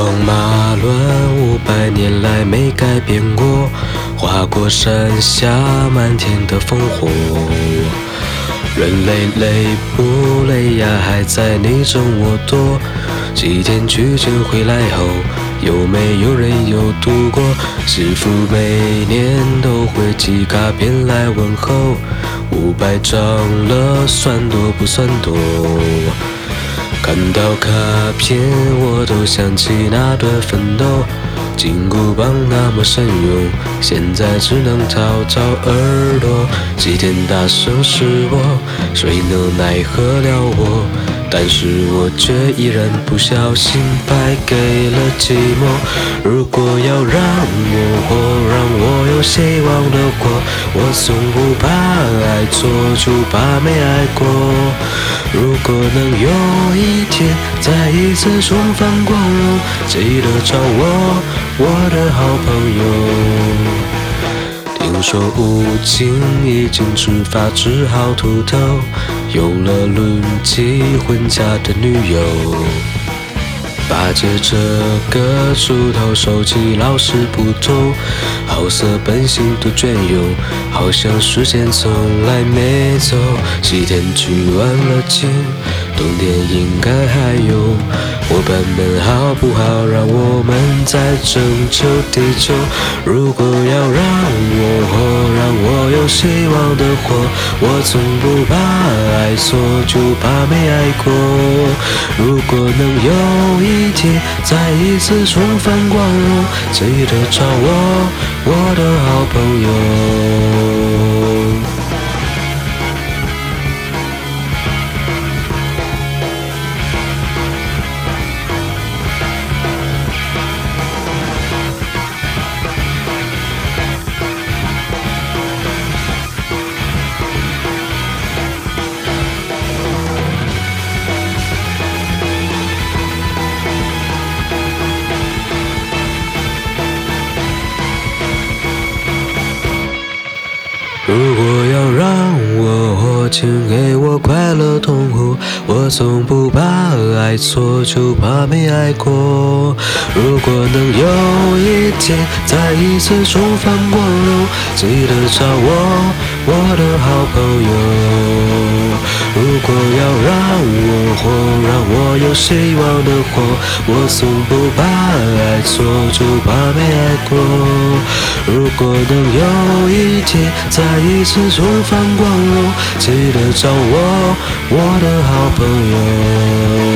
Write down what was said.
风马乱五百年来没改变过，划过山下漫天的烽火。人累累不累呀？还在你争我夺。几天取经回来后，有没有人有读过？师傅每年都会寄卡片来问候。五百张了，算多不算多？看到卡片，我都想起那段奋斗。金箍棒那么神勇，现在只能掏掏耳朵。齐天大圣是我，谁能奈何了我？但是我却依然不小心败给了寂寞。如果要让我活，让我有希望的活，我从不怕爱错，就怕没爱过。如果能有一天再一次重返光荣，记得找我，我的好朋友。听说吴京已经出发，只好秃头，有了论及婚嫁的女友。八戒这个猪头，手机老是不通，好色本性都隽永，好像时间从来没走。西天取完了经，冬天应该还有。伙伴们好不好？让我们再拯救地球。如果要让我，让我希望的火，我从不怕爱锁，就怕没爱过。如果能有一天再一次重返光荣，记得找我，我的好朋友。请给我快乐痛苦。我从不怕爱错，就怕没爱过。如果能有一天再一次重返光荣，记得找我，我的好朋友。如果要让我活，让我有希望的活，我从不怕爱错，就怕没爱过。如果能有一天再一次重返光荣，记得找我，我的好朋友。